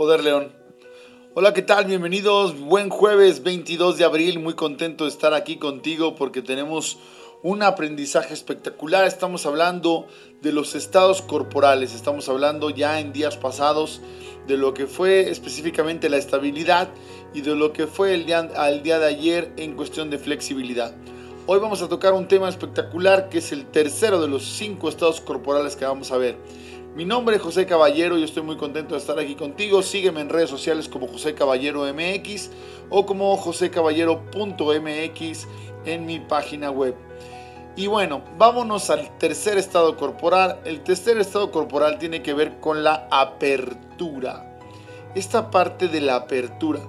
Poder León. Hola, ¿qué tal? Bienvenidos. Buen jueves 22 de abril. Muy contento de estar aquí contigo porque tenemos un aprendizaje espectacular. Estamos hablando de los estados corporales. Estamos hablando ya en días pasados de lo que fue específicamente la estabilidad y de lo que fue el día, al día de ayer en cuestión de flexibilidad. Hoy vamos a tocar un tema espectacular que es el tercero de los cinco estados corporales que vamos a ver. Mi nombre es José Caballero y estoy muy contento de estar aquí contigo. Sígueme en redes sociales como José Caballero MX o como josecaballero.mx en mi página web. Y bueno, vámonos al tercer estado corporal. El tercer estado corporal tiene que ver con la apertura. Esta parte de la apertura.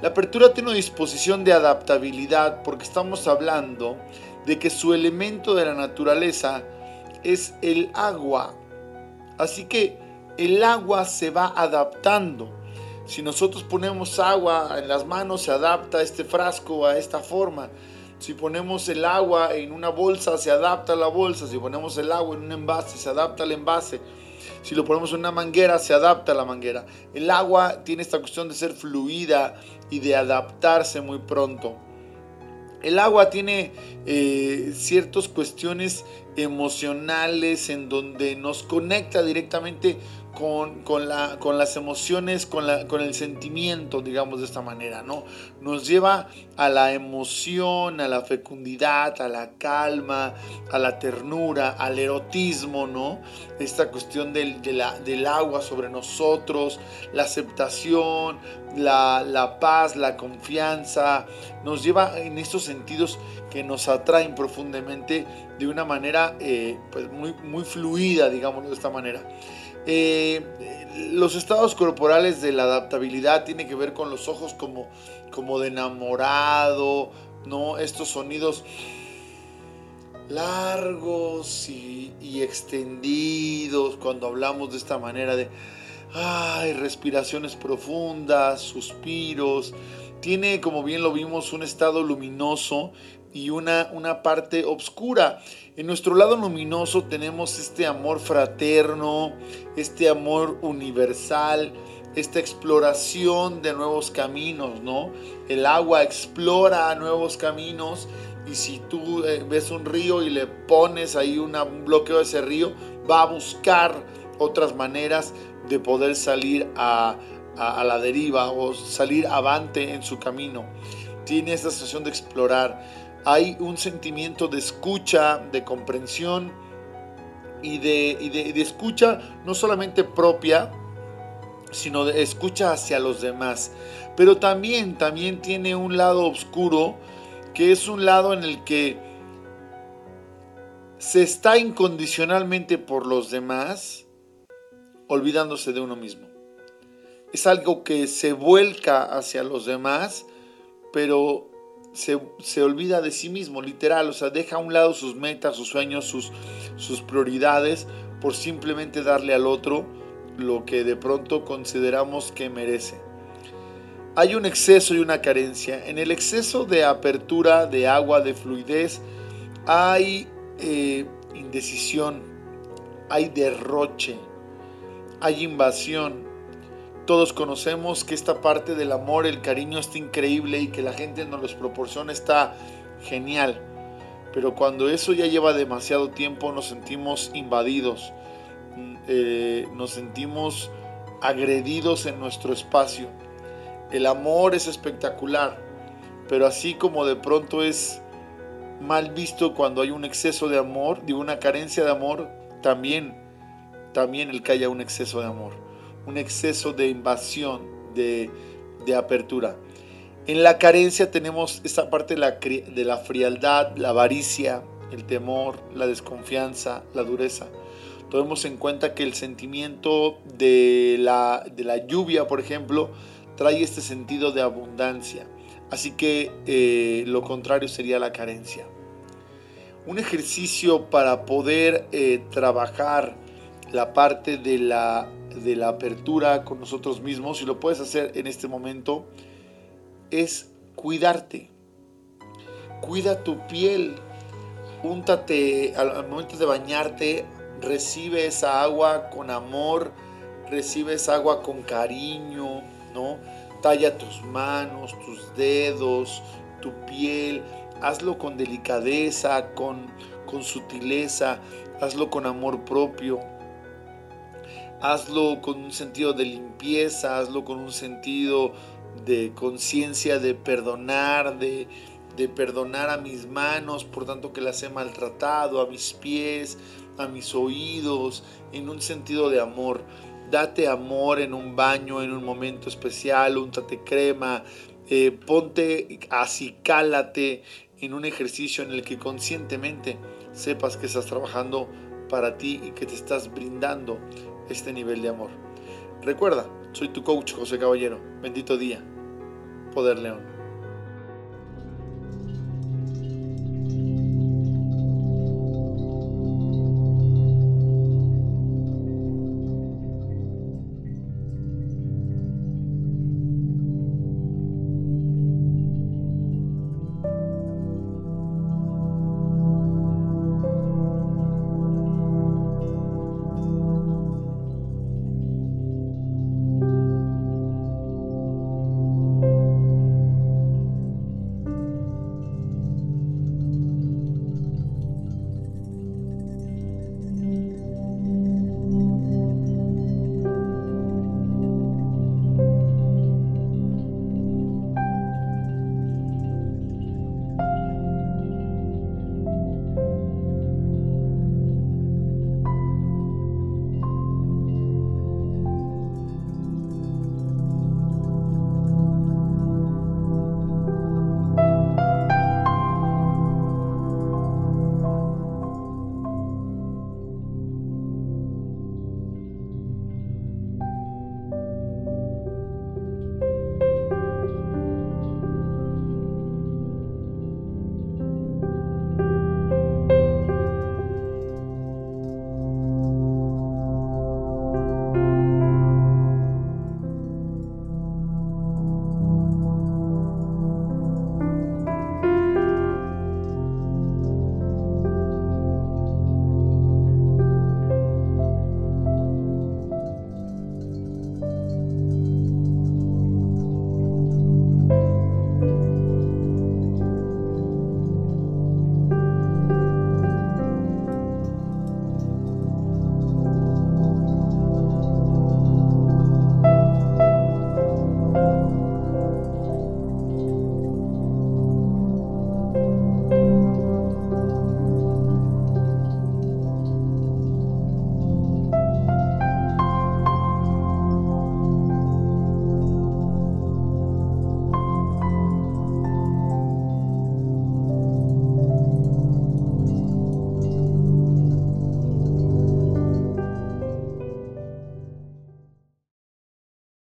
La apertura tiene una disposición de adaptabilidad porque estamos hablando de que su elemento de la naturaleza es el agua Así que el agua se va adaptando. Si nosotros ponemos agua en las manos, se adapta este frasco a esta forma. Si ponemos el agua en una bolsa, se adapta a la bolsa. Si ponemos el agua en un envase, se adapta al envase. Si lo ponemos en una manguera, se adapta a la manguera. El agua tiene esta cuestión de ser fluida y de adaptarse muy pronto. El agua tiene eh, ciertas cuestiones emocionales en donde nos conecta directamente con, con, la, con las emociones, con, la, con el sentimiento, digamos de esta manera, ¿no? Nos lleva a la emoción, a la fecundidad, a la calma, a la ternura, al erotismo, ¿no? Esta cuestión del, del agua sobre nosotros, la aceptación, la, la paz, la confianza, nos lleva en estos sentidos que nos atraen profundamente de una manera eh, pues muy, muy fluida, digámoslo de esta manera. Eh, los estados corporales de la adaptabilidad tienen que ver con los ojos como, como de enamorado, ¿no? Estos sonidos largos y, extendidos cuando hablamos de esta manera de respiraciones profundas, suspiros. Tiene, como bien lo vimos, un estado luminoso y una, una parte oscura. En nuestro lado luminoso tenemos este amor fraterno, este amor universal, esta exploración de nuevos caminos, ¿no? El agua explora nuevos caminos y si tú eh, ves un río y le pones ahí un bloqueo de ese río, va a buscar otras maneras de poder salir a, a la deriva o salir avante en su camino. Tiene esta sensación de explorar hay un sentimiento de escucha, de comprensión y de, de, escucha no solamente propia, sino de escucha hacia los demás. Pero también, también tiene un lado oscuro, que es un lado en el que se está incondicionalmente por los demás, olvidándose de uno mismo. Es algo que se vuelca hacia los demás, pero se, olvida de sí mismo, literal, o sea, deja a un lado sus metas, sus sueños, sus, sus prioridades por simplemente darle al otro lo que de pronto consideramos que merece. Hay un exceso y una carencia. En el exceso de apertura, de agua, de fluidez, hay eh, indecisión, hay derroche, hay invasión, todos conocemos que esta parte del amor, el cariño está increíble y que la gente nos los proporciona está genial. Pero cuando eso ya lleva demasiado tiempo nos sentimos invadidos, mm, eh, nos sentimos agredidos en nuestro espacio. El amor es espectacular, pero así como de pronto es mal visto cuando hay un exceso de amor, de una carencia de amor, también, también el que haya un exceso de amor un exceso de invasión, de, apertura. En la carencia tenemos esta parte de la, de la frialdad, la avaricia, el temor, la desconfianza, la dureza. Tomemos en cuenta que el sentimiento de la, de la lluvia, por ejemplo, trae este sentido de abundancia. Así que eh, lo contrario sería la carencia. Un ejercicio para poder eh, trabajar la parte de la de la apertura con nosotros mismos, y lo puedes hacer en este momento, es cuidarte. Cuida tu piel. Úntate al momento de bañarte, recibe esa agua con amor, recibes agua con cariño, ¿no? Talla tus manos, tus dedos, tu piel, hazlo con delicadeza, con, con sutileza, hazlo con amor propio, hazlo con un sentido de limpieza, hazlo con un sentido de conciencia, de perdonar, de, de perdonar a mis manos, por tanto que las he maltratado, a mis pies, a mis oídos, en un sentido de amor. Date amor en un baño, en un momento especial, untate crema, eh, ponte, acicálate en un ejercicio en el que conscientemente sepas que estás trabajando para ti y que te estás brindando este nivel de amor. Recuerda, soy tu coach José Caballero. Bendito día. Poder León.